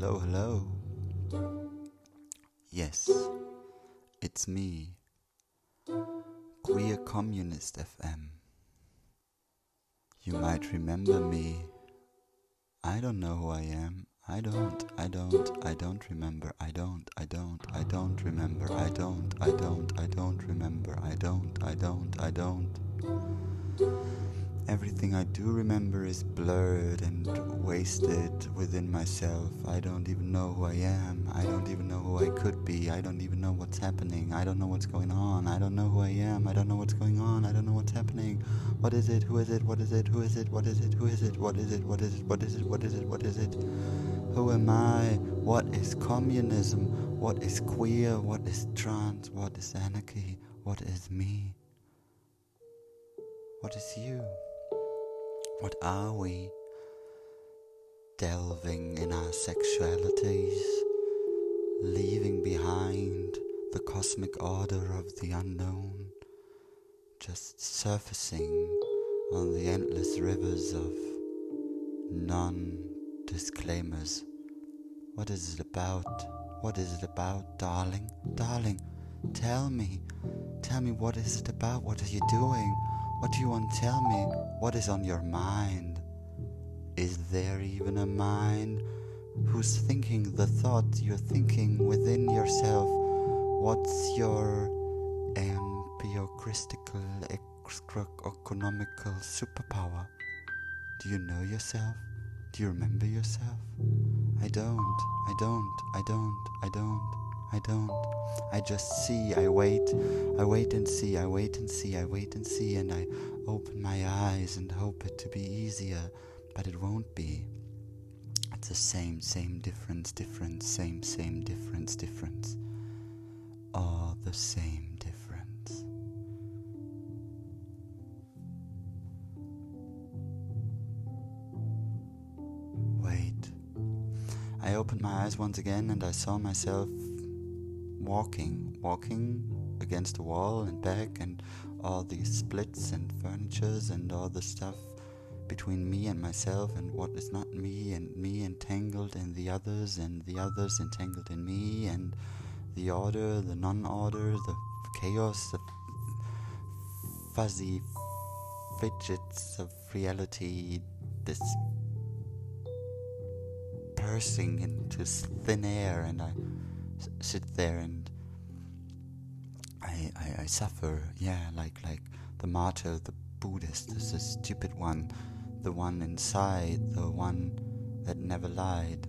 hello, hello. Yes, it's me, Queer Communist FM. You might remember me. I don't know who I am. I don't, I don't, I don't remember. I don't, I don't, I don't remember. I don't, I don't, I don't remember. I don't, I don't, I don't. Everything I do remember is blurred and wasted within myself. I don't even know who I am. I don't even know who I could be. I don't even know what's happening. I don't know what's going on. I don't know who I am. I don't know what's going on. I don't know what's happening. What is it? Who is it? What is it? Who is it? What is it? Who is it? What is it? What is it? What is it? What is it? What is it? Who am I? What is communism? What is queer? What is trans? What is anarchy? What is me? What is you? What are we? Delving in our sexualities, leaving behind the cosmic order of the unknown, just surfacing on the endless rivers of non disclaimers. What is it about? What is it about, darling? Darling, tell me. Tell me what is it about? What are you doing? What do you want to tell me? What is on your mind? Is there even a mind who's thinking the thought you're thinking within yourself? What's your empirocritical economical superpower? Do you know yourself? Do you remember yourself? I don't, I don't, I don't, I don't, I don't. I just see, I wait, I wait and see, I wait and see, I wait and see, and I open my eyes and hope it to be easier, but it won't be. It's the same, same difference, difference, same, same difference, difference. All the same difference. Wait. I opened my eyes once again and I saw myself walking, walking against the wall and back, and all these splits and furnitures and all the stuff between me and myself, and what is not me, and me entangled in the others, and the others entangled in me, and the order, the non order, the chaos, the fuzzy fidgets of reality, this bursting into thin air, and I sit there and I, I, I suffer, yeah, like like the martyr, the Buddhist, is the stupid one, the one inside, the one that never lied.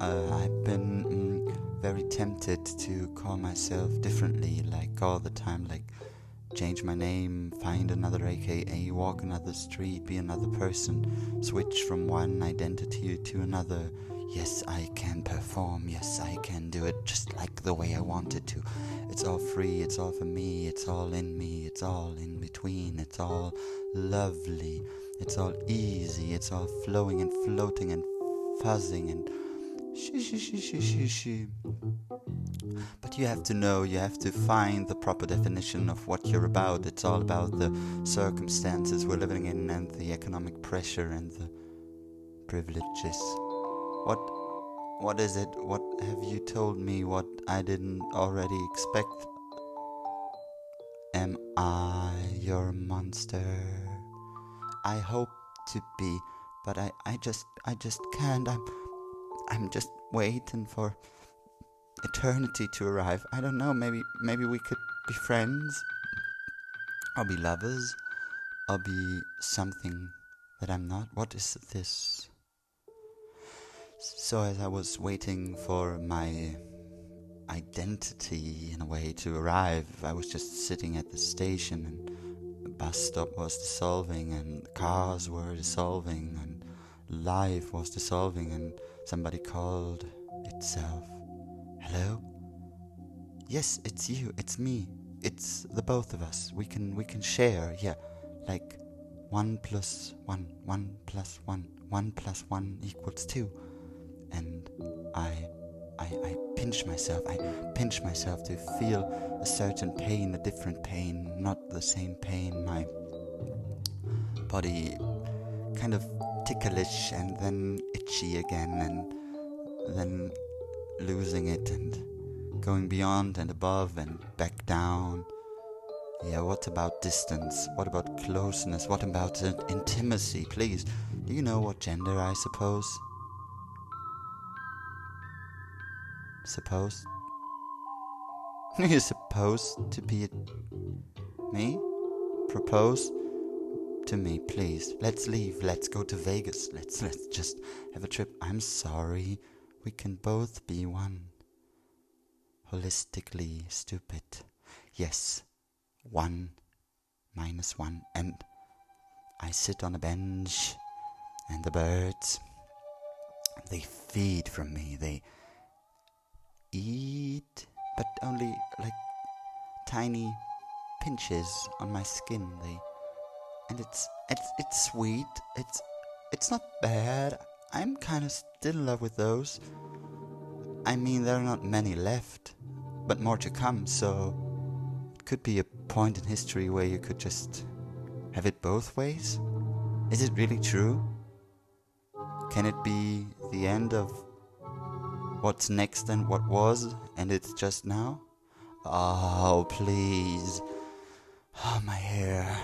Uh, I've been mm, very tempted to call myself differently, like all the time, like change my name, find another AKA, walk another street, be another person, switch from one identity to another. Yes, I can perform. Yes, I can do it just like the way I want it to. It's all free, it's all for me, it's all in me, it's all in between, it's all lovely, it's all easy, it's all flowing and floating and fuzzing and shoo. But you have to know, you have to find the proper definition of what you're about. It's all about the circumstances we're living in and the economic pressure and the privileges. What what is it? What have you told me what I didn't already expect? Am I your monster? I hope to be, but I, I just I just can't. I'm I'm just waiting for eternity to arrive. I don't know, maybe maybe we could be friends. I'll be lovers. I'll be something that I'm not. What is this? So as I was waiting for my identity in a way to arrive, I was just sitting at the station and the bus stop was dissolving and cars were dissolving and life was dissolving and somebody called itself. Hello? Yes, it's you, it's me. It's the both of us. We can we can share, yeah. Like one plus one, one plus one, one plus one equals two. And I I, I pinch myself, I pinch myself to feel a certain pain, a different pain, not the same pain my body kind of ticklish and then itchy again and then losing it and going beyond and above and back down. Yeah, what about distance? What about closeness? What about intimacy? Please, do you know what gender I suppose? Suppose? You're supposed to be me? Propose to me, please. Let's leave. Let's go to Vegas. Let's let's just have a trip. I'm sorry. We can both be one. Holistically stupid. Yes. One minus one. And I sit on a bench and the birds they feed from me. They eat but only like tiny pinches on my skin. They and it's it's it's sweet. It's it's not bad. I'm kind of still in love with those. I mean, there are not many left, but more to come. So it could be a point in history where you could just have it both ways. Is it really true? Can it be the end of what's next and what was, and it's just now? Oh, please. Oh, my hair.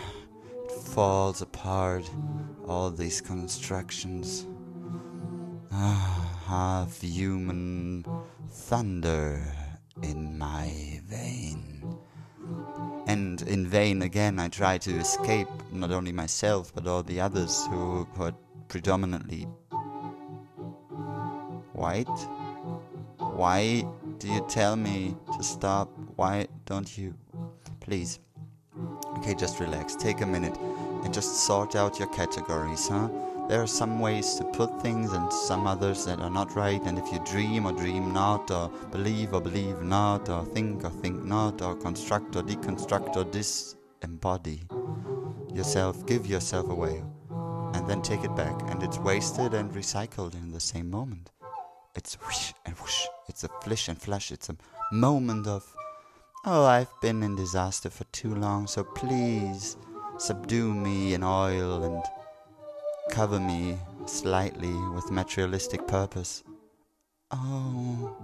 It falls apart. All these constructions. Ah, half human thunder in my vein. And in vain again I try to escape not only myself but all the others who are predominantly white. Why do you tell me to stop? Why don't you? Please. Okay, just relax. Take a minute and just sort out your categories, huh? There are some ways to put things and some others that are not right. And if you dream or dream not, or believe or believe not, or think or think not, or construct or deconstruct or disembody yourself, give yourself away, and then take it back. And it's wasted and recycled in the same moment. It's whoosh and whoosh. It's a flish and flash. It's a moment of, oh, I've been in disaster for too long, so please subdue me in oil and cover me slightly with materialistic purpose. Oh,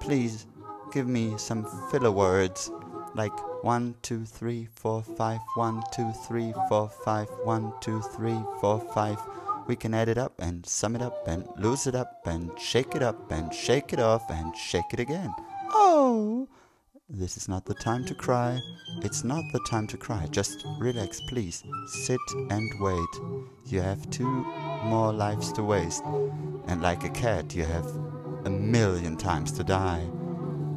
please give me some filler words like one, two, three, four, five, one, two, three, four, five, one, two, three, four, five. We can add it up and sum it up and lose it up and shake it up and shake it off and shake it again. Oh, this is not the time to cry. It's not the time to cry. Just relax, please. Sit and wait. You have two more lives to waste. And like a cat, you have a million times to die.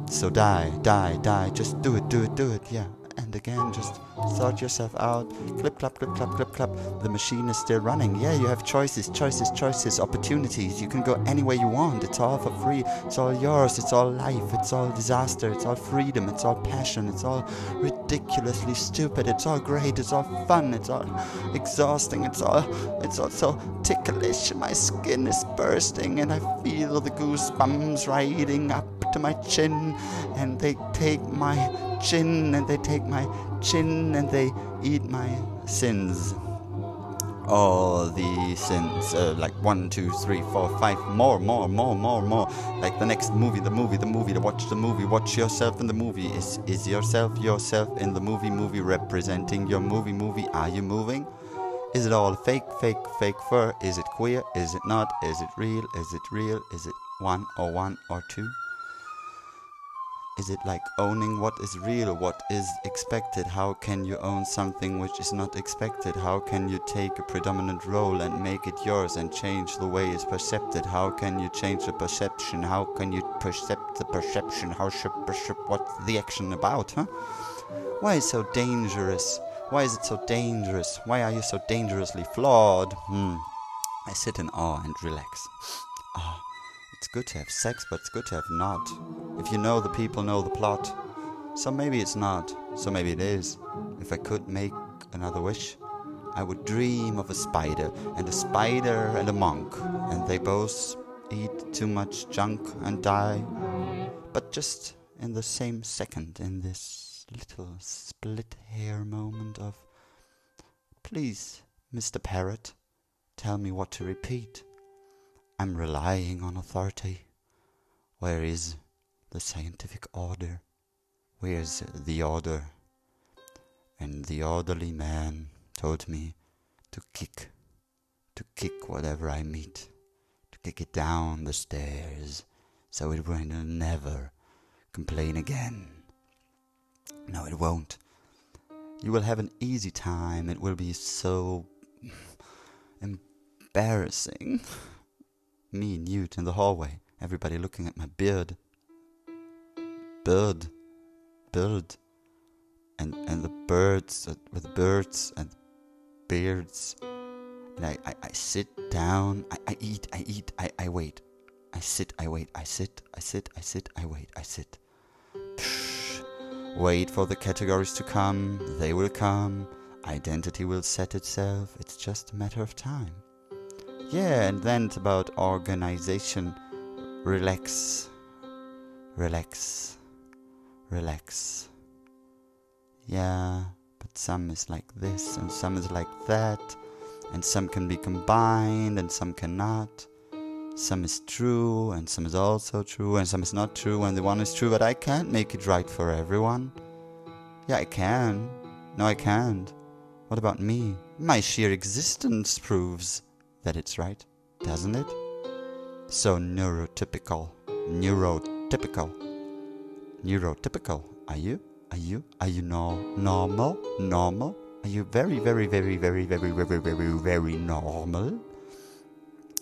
So die, die, die. Just do it, do it, do it. Yeah. And again, just sort yourself out. Clip, clap, clip, clap, clip, clap. The machine is still running. Yeah, you have choices, choices, choices, opportunities. You can go anywhere you want. It's all for free. It's all yours. It's all life. It's all disaster. It's all freedom. It's all passion. It's all ridiculously stupid. It's all great. It's all fun. It's all exhausting. It's all, it's all so ticklish. My skin is bursting and I feel the goosebumps riding up to my chin and they take my chin and they take my chin and they eat my sins. All the sins, uh, like one, two, three, four, five, more, more, more, more, more. Like the next movie, the movie, the movie, to watch the movie, watch yourself in the movie. Is is yourself yourself in the movie, movie representing your movie, movie? Are you moving? Is it all fake, fake, fake fur? Is it queer? Is it not? Is it real? Is it real? Is it one or one or two? Is it like owning what is real, what is expected? How can you own something which is not expected? How can you take a predominant role and make it yours and change the way it's perceived? How can you change the perception? How can you percept the perception? How should perceive what's the action about, huh? Why is it so dangerous? Why is it so dangerous? Why are you so dangerously flawed? Hmm. I sit in awe and relax. Ah. It's good to have sex, but it's good to have not. If you know the people know the plot. So maybe it's not. So maybe it is. If I could make another wish, I would dream of a spider, and a spider and a monk, and they both eat too much junk and die. But just in the same second, in this little split hair moment of, please, Mr. Parrot, tell me what to repeat. I'm relying on authority. Where is the scientific order? Where's the order? And the orderly man told me to kick, to kick whatever I meet, to kick it down the stairs so it will never complain again. No, it won't. You will have an easy time. It will be so embarrassing. Me, Newt, in the hallway, everybody looking at my beard. Bird. Bird. And, and the birds uh, with birds and beards. And I, I, I sit down, I, I eat, I eat, I, I wait. I sit, I wait, I sit, I sit, I sit, I wait, I sit. Psh, wait for the categories to come, they will come, identity will set itself, it's just a matter of time. Yeah, and then it's about organization. Relax, relax, relax. Yeah, but some is like this, and some is like that, and some can be combined, and some cannot. Some is true, and some is also true, and some is not true, and the one is true, but I can't make it right for everyone. Yeah, I can. No, I can't. What about me? My sheer existence proves that it's right, doesn't it? So neurotypical, neurotypical, neurotypical. Are you? Are you? Are you no normal? Normal? Are you very, very, very, very, very, very, very, very normal?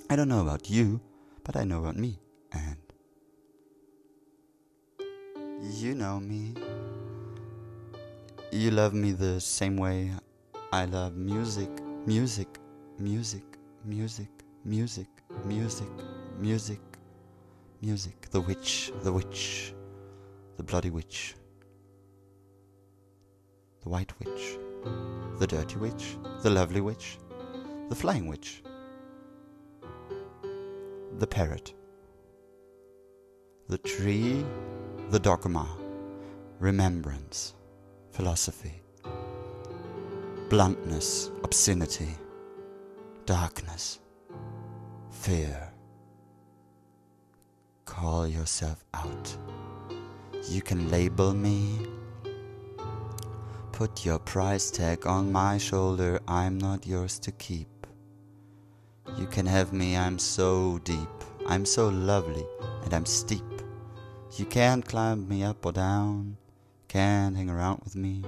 I don't know about you, but I know about me, and you know me. You love me the same way I love music, music, music music, music, music, music, music. The witch, the witch, the bloody witch, the white witch, the dirty witch, the lovely witch, the flying witch, the parrot, the tree, the dogma, remembrance, philosophy, bluntness, obscenity darkness, fear. Call yourself out. You can label me. Put your price tag on my shoulder, I'm not yours to keep. You can have me, I'm so deep, I'm so lovely, and I'm steep. You can't climb me up or down, can't hang around with me.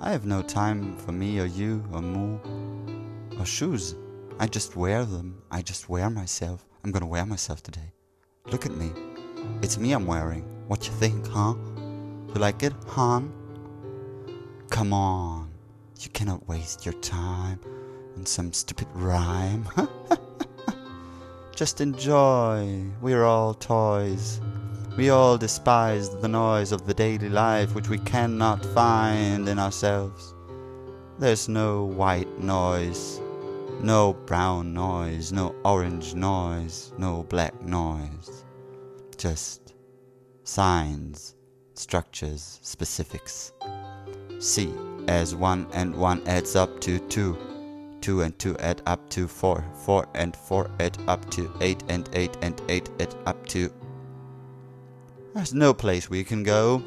I have no time for me or you or moo or shoes. I just wear them. I just wear myself. I'm gonna wear myself today. Look at me. It's me I'm wearing. What you think, huh? You like it, Han? Come on. You cannot waste your time on some stupid rhyme. just enjoy. We're all toys. We all despise the noise of the daily life which we cannot find in ourselves. There's no white noise no brown noise, no orange noise, no black noise. Just signs, structures, specifics. See, as 1 and 1 adds up to 2. 2 and 2 add up to 4. 4 and 4 add up to 8 and 8 and 8 add up to. There's no place we can go.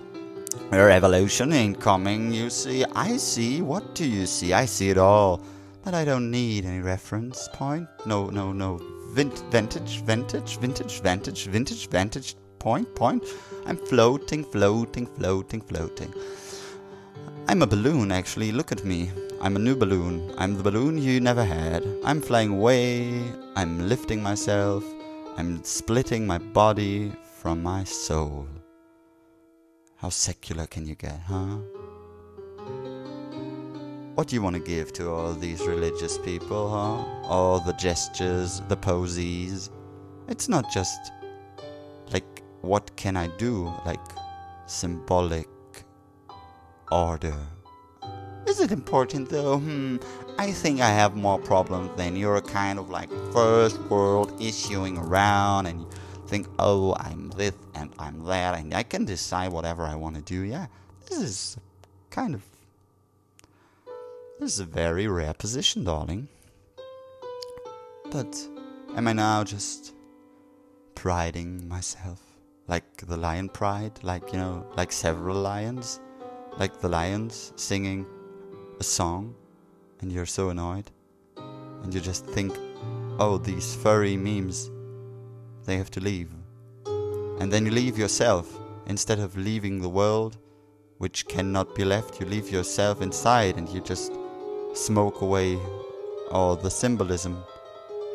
Revolution ain't coming, you see. I see. What do you see? I see it all. But I don't need any reference point. No, no, no. Vin- vintage, vintage, vintage, vintage, vintage, vantage point, point. I'm floating, floating, floating, floating. I'm a balloon, actually. Look at me. I'm a new balloon. I'm the balloon you never had. I'm flying away. I'm lifting myself. I'm splitting my body from my soul. How secular can you get, huh? What do you want to give to all these religious people, huh? All the gestures, the poses. It's not just what can I do? Like, symbolic order. Is it important though? Hmm, I think I have more problems than you're kind of like first world issuing around and think, oh, I'm this and I'm that and I can decide whatever I want to do. Yeah, this is kind of this is a very rare position, darling. But am I now just priding myself? Like the lion pride? Like, you know, like several lions? Like the lions singing a song and you're so annoyed? And you just think, oh, these furry memes, they have to leave. And then you leave yourself instead of leaving the world, which cannot be left. You leave yourself inside and you just smoke away all the symbolism.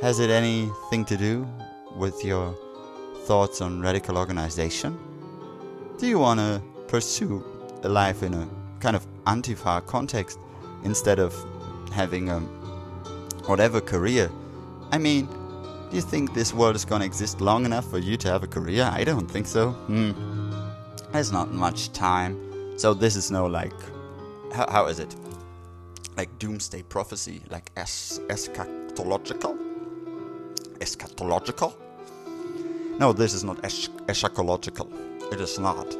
Has it anything to do with your thoughts on radical organization? Do you want to pursue a life in a kind of antifa context instead of having a whatever career? I mean, do you think this world is going to exist long enough for you to have a career? I don't think so. Hmm. There's not much time. So this is no like, how, how is it? Like doomsday prophecy, like es- eschatological? Eschatological? No, this is not esch- eschatological. It is not.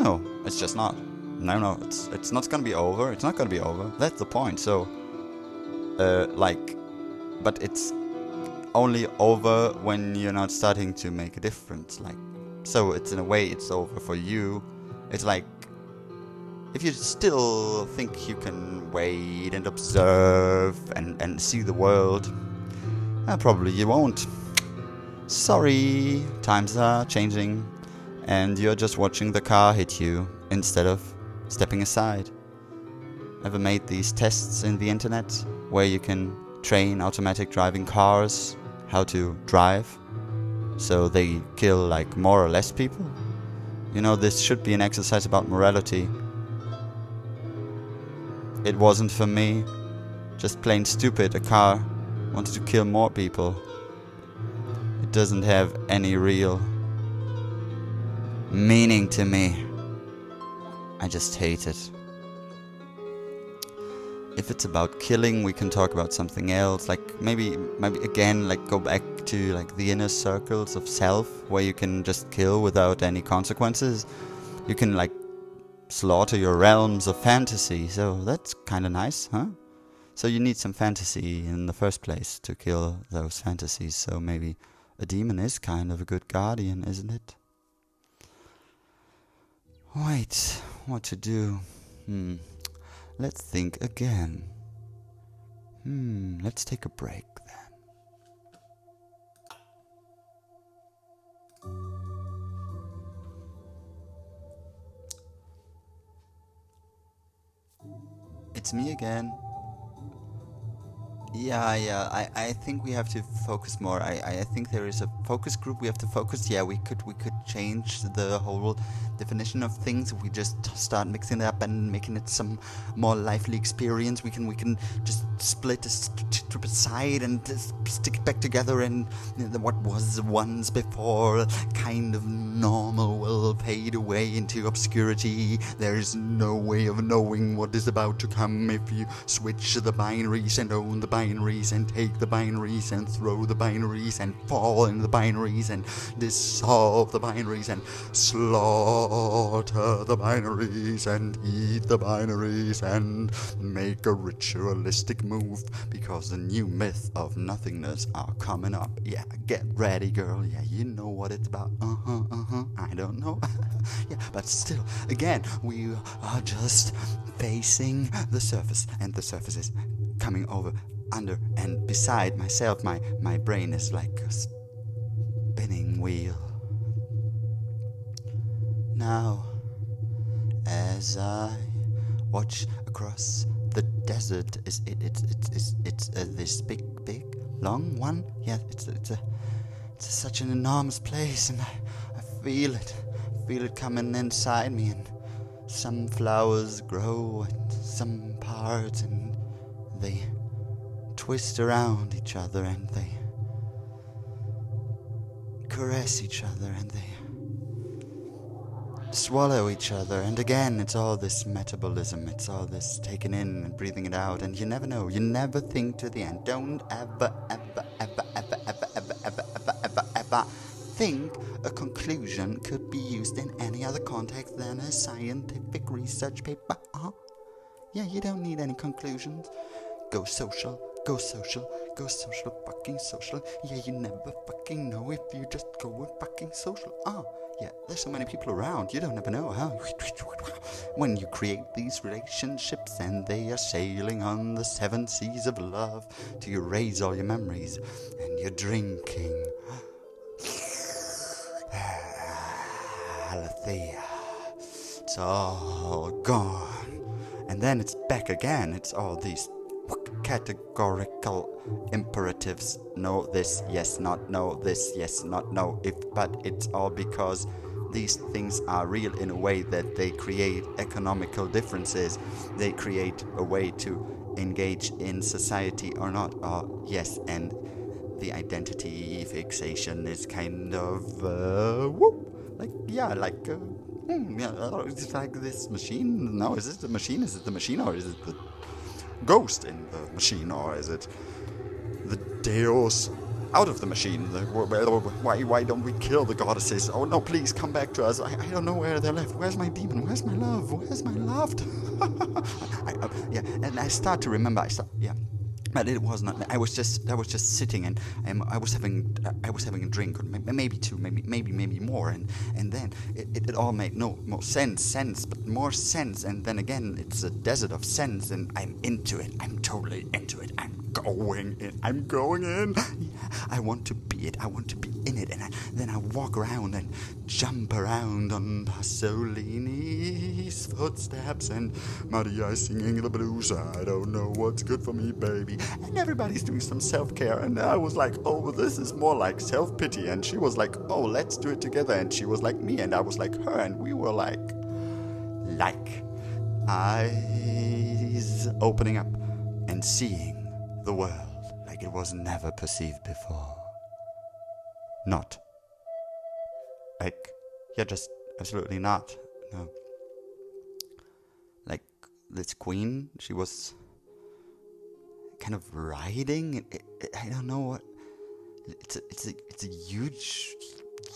No, it's just not. No, no, it's it's not gonna be over. It's not gonna be over. That's the point. So, uh, like, but it's only over when you're not starting to make a difference. Like, so it's in a way it's over for you. It's like if you still think you can wait and observe and, and see the world, uh, probably you won't. Sorry, times are changing, and you're just watching the car hit you instead of stepping aside. Ever made these tests in the internet where you can train automatic driving cars how to drive so they kill like more or less people? You know, this should be an exercise about morality. It wasn't for me. Just plain stupid. A car wanted to kill more people. Doesn't have any real meaning to me. I just hate it. If it's about killing, we can talk about something else. Like maybe, maybe again, like go back to like the inner circles of self, where you can just kill without any consequences. You can like slaughter your realms of fantasy. So that's kind of nice, huh? So you need some fantasy in the first place to kill those fantasies. So maybe a demon is kind of a good guardian, isn't it? Wait, what to do? Hmm. Let's think again. Hmm, let's take a break then. It's me again. Yeah, yeah. I, I think we have to focus more. I, I think there is a focus group. We have to focus. Yeah, we could we could change the whole definition of things. We just start mixing it up and making it some more lively experience. We can we can just split strip aside and stick it back together. And you know, what was once before kind of normal will fade away into obscurity. There is no way of knowing what is about to come if you switch the binaries and own the binaries binaries and take the binaries and throw the binaries and fall in the binaries and dissolve the binaries and slaughter the binaries and eat the binaries and make a ritualistic move because the new myth of nothingness are coming up. Yeah, get ready, girl. Yeah, you know what it's about. Uh huh, uh huh. I don't know. yeah, but still, again, we are just facing the surface, and the surface is coming over under and beside myself my my brain is like a spinning wheel. Now as i watch across the desert is it it's it's it's, it's uh, this big big long one? Yeah it's it's a it's such an enormous place and i i feel it. I feel it coming inside me and some flowers grow at some parts and they twist around each other and they caress each other and they swallow each other. And again, it's all this metabolism, it's all this taking in and breathing it out. And you never know, you never think to the end. Don't ever, ever, ever, ever, ever, ever, ever, ever, ever, ever think a conclusion could be used in any other context than a scientific research paper. Uh-huh. Yeah, you don't need any conclusions. Go social Go social, go social, fucking social. Yeah, you never fucking know if you just go with fucking social. Ah, yeah, there's so many people around, you don't ever know how. When you create these relationships and they are sailing on the seven seas of love to erase all your memories and you're drinking. Alethea. It's all gone. And then it's back again. It's all these categorical imperatives? No this yes not no this yes not no if but it's all because these things are real in a way that they create economical differences. They create a way to engage in society or not. Or yes and the identity fixation is kind of uh, whoop, like yeah like uh, hmm, yeah, it's like this machine? No is it the machine? Is it the machine or is it the ghost in the machine, or is it the Deus out of the machine? The, why, why don't we kill the goddesses? Oh no, please come back to us. I, I don't know where they're left. Where's my demon? Where's my love? Where's my loved? I, yeah, and I start to remember. I start, yeah but it was not. I was just I was just sitting and um, I was having I was having a drink or maybe two, maybe maybe maybe more, and and then it, it, it, all made no more sense, sense, but more sense, and then again it's a desert of sense, and I'm into it. I'm totally into it. I'm going in. I'm going in. I want to be it. I want to be in it, and I, then I walk around and jump around on Pasolini's footsteps, and Maria singing the blues. I don't know what's good for me, baby. And everybody's doing some self care, and I was like, oh, this is more like self pity. And she was like, oh, let's do it together. And she was like me, and I was like her, and we were like, like eyes opening up and seeing the world like it was never perceived before. Not. Like, yeah, just absolutely not. No. Like, this queen, she was kind of riding. It, it, I don't know what. It's a, it's a, it's a huge,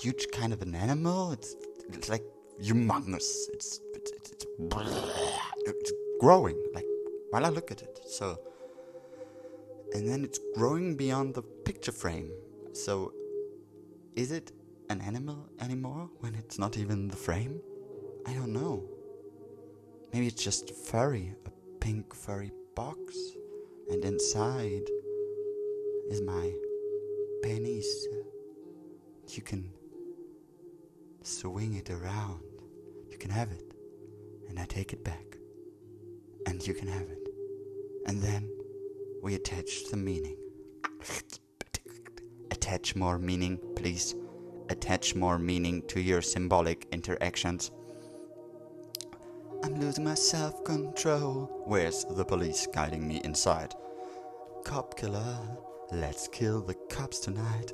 huge kind of an animal. It's, it's like humongous. It's, it's, it's, it's, it's growing. Like, while I look at it. So, and then it's growing beyond the picture frame. So, is it an animal anymore when it's not even the frame? I don't know. Maybe it's just furry, a pink furry box, and inside is my penis. You can swing it around. You can have it, and I take it back, and you can have it, and then we attach the meaning. Attach more meaning, please. Attach more meaning to your symbolic interactions. I'm losing my self control. Where's the police guiding me inside? Cop killer, let's kill the cops tonight.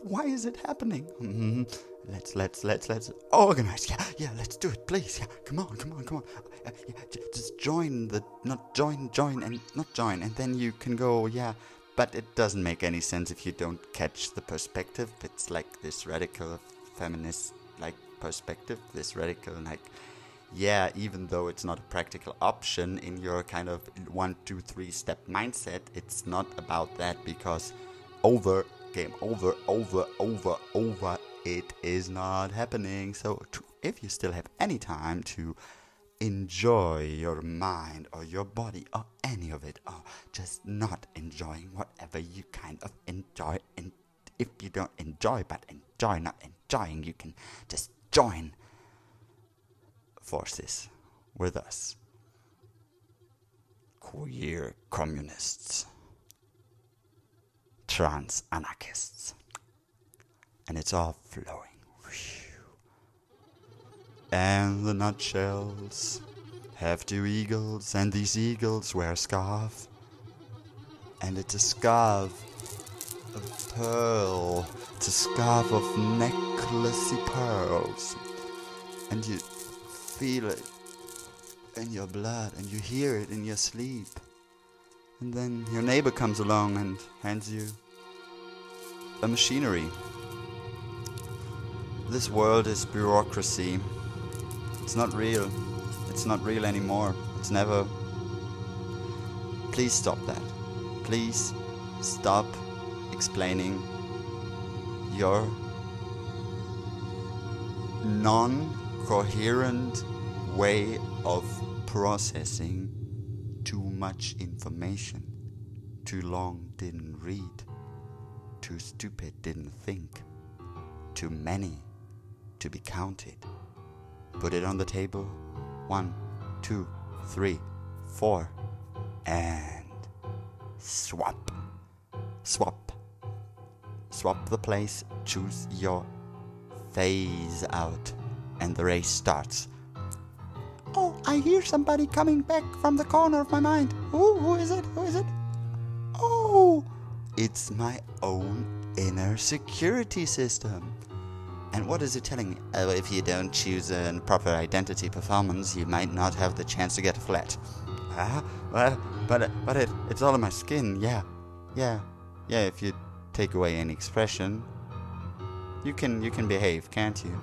Why is it happening? Mm-hmm. Let's let's let's let's organize. Yeah, yeah. Let's do it, please. Yeah, come on, come on, come on. Uh, yeah, just join the not join, join, and not join, and then you can go. Yeah, but it doesn't make any sense if you don't catch the perspective. It's like this radical feminist like perspective. This radical like. Yeah, even though it's not a practical option in your kind of one, two, three step mindset, it's not about that because over, game over, over, over, over it is not happening. So, if you still have any time to enjoy your mind or your body or any of it, or just not enjoying whatever you kind of enjoy, and if you don't enjoy but enjoy not enjoying, you can just join forces with us. Queer communists, trans anarchists and it's all flowing. And the nutshells have two eagles, and these eagles wear a scarf. And it's a scarf of pearl. It's a scarf of necklacey pearls. And you feel it in your blood, and you hear it in your sleep. And then your neighbor comes along and hands you a machinery this world is bureaucracy. It's not real. It's not real anymore. It's never. Please stop that. please stop explaining your non coherent way of processing too much information. Too long didn't read. Too stupid didn't think. Too many to be counted. Put it on the table. One, two, three, four. And swap. Swap. Swap the place. Choose your phase out. And the race starts. Oh, I hear somebody coming back from the corner of my mind. Who, who is it? Who is it? Oh, it's my own inner security system. And what is it telling me? Oh, if you don't choose a proper identity performance, you might not have the chance to get a flat. Ah, well, but but it, it's all in my skin. Yeah, yeah, yeah. If you take away any expression, you can you can behave, can't you?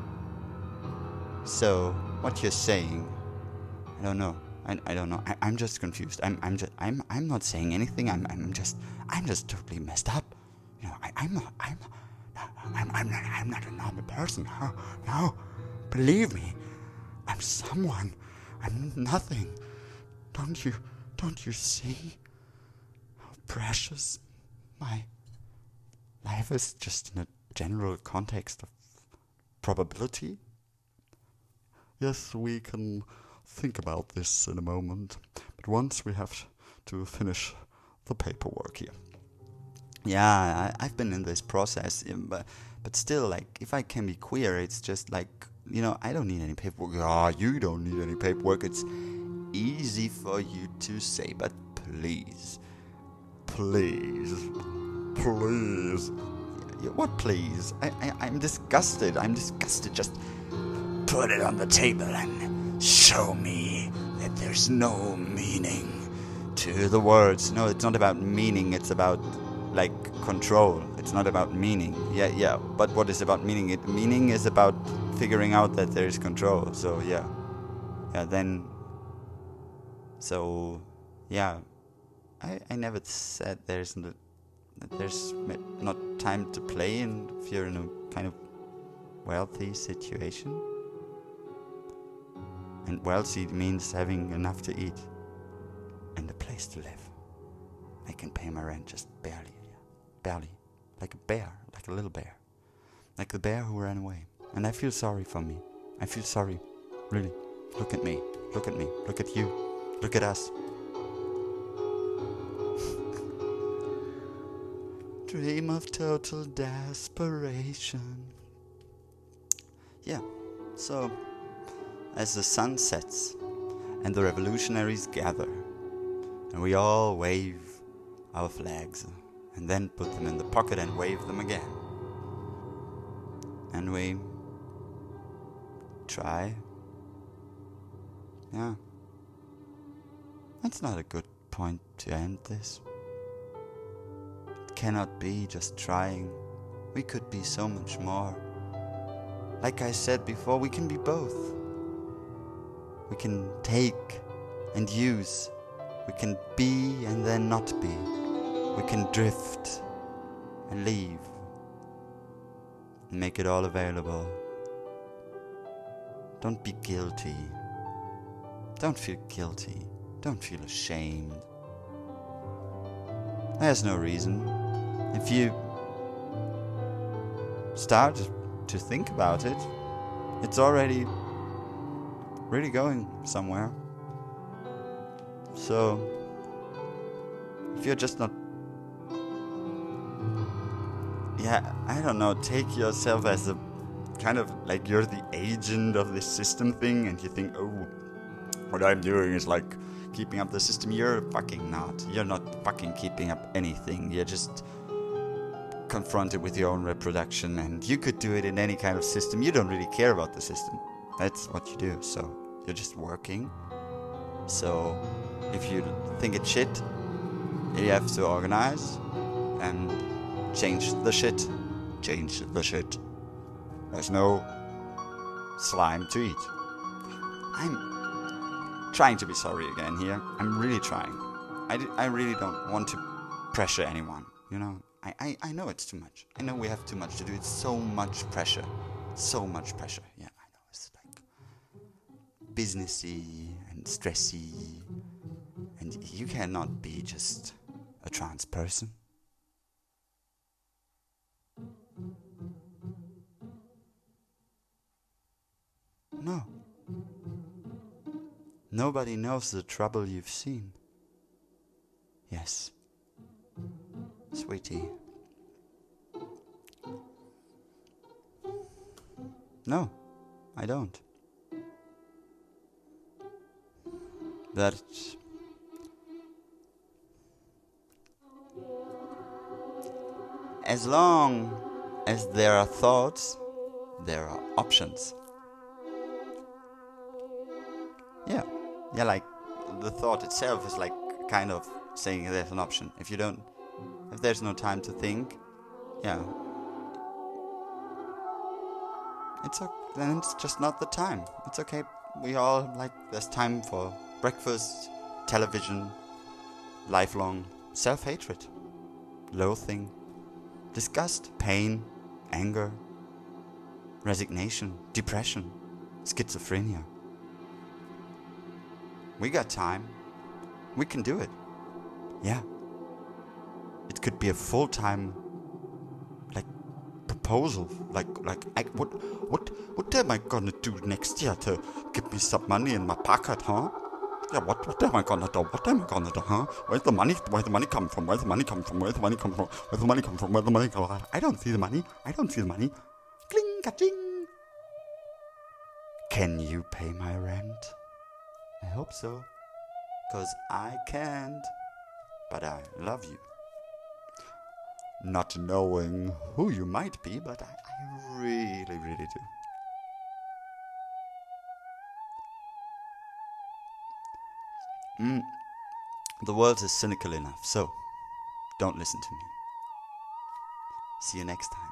So what you're saying, I don't know. I, I don't know. I, I'm just confused. I'm I'm just I'm I'm not saying anything. I'm I'm just I'm just totally messed up. You know, I, I'm I'm. I'm, I'm, not, I'm not a normal person. No, no. Believe me, I'm someone. I'm nothing. Don't you, don't you see how precious my life is just in a general context of probability? Yes, we can think about this in a moment, but once we have to finish the paperwork here yeah I, have been in this process but but still like if i can be queer it's just like you know i don't need any paperwork. Ah oh, you don't need any paperwork. It's easy for you to say but please please please. What please? I, I i'm disgusted. I'm disgusted. Just put it on the table and show me that there's no meaning to the words. No it's not about meaning. It's about like control. It's not about meaning. Yeah, yeah. But what is about meaning? It meaning is about figuring out that there is control. So yeah, yeah. Then, so yeah, I I never said there's no, there's not time to play and if you're in a kind of wealthy situation. And wealthy means having enough to eat and a place to live. I can pay my rent just barely belly, like a bear, like a little bear, like the bear who ran away. And I feel sorry for me. I feel sorry, really. Look at me, look at me, look at you, look at us. Dream of total desperation. Yeah, so as the sun sets and the revolutionaries gather, and we all wave our flags and then put them in the pocket and wave them again. And we try. Yeah. That's not a good point to end this. It cannot be just trying. We could be so much more. Like I said before, we can be both. We can take and use. We can be and then not be we can drift and leave and make it all available. Don't be guilty. Don't feel guilty. Don't feel ashamed. There's no reason. If you start to think about it, it's already really going somewhere. So, if you're just not yeah, I don't know, take yourself as a kind of like you're the agent of this system thing and you think, oh, what I'm doing is like keeping up the system. You're fucking not. You're not fucking keeping up anything. You're just confronted with your own reproduction and you could do it in any kind of system. You don't really care about the system. That's what you do. So you're just working. So if you think it's shit, you have to organize and Change the shit. Change the shit. There's no slime to eat. I'm trying to be sorry again here. I'm really trying. I, I really don't want to pressure anyone. You know, I, I, I know it's too much. I know we have too much to do. It's so much pressure. So much pressure. Yeah, I know. It's like businessy and stressy. And you cannot be just a trans person. No. Nobody knows the trouble you've seen. Yes. Sweetie. No, I don't. But as long as there are thoughts, there are options. Yeah. Yeah, like the thought itself is like kind of saying there's an option. If you don't, if there's no time to think, yeah, it's okay. Then it's just not the time. It's okay. We all like there's time for breakfast, television, lifelong self-hatred, loathing, disgust, pain, anger, resignation, depression, schizophrenia. We got time. We can do it. Yeah. It could be a full-time like proposal. Like like I, what what what am I gonna do next year to get me some money in my pocket, huh? Yeah, what what am I gonna do? What am I gonna do, huh? Where's the money? Where's the money come from? Where's the money come from? Where's the money come from? Where's the money come from? Where's the money come from? I don't see the money. I don't see the money. Cling ka-ching. Can you pay my rent? I hope so. Cause I can't. But I love you. Not knowing who you might be, but I, I really, really do. Mm, the world is cynical enough, so don't listen to me. See you next time.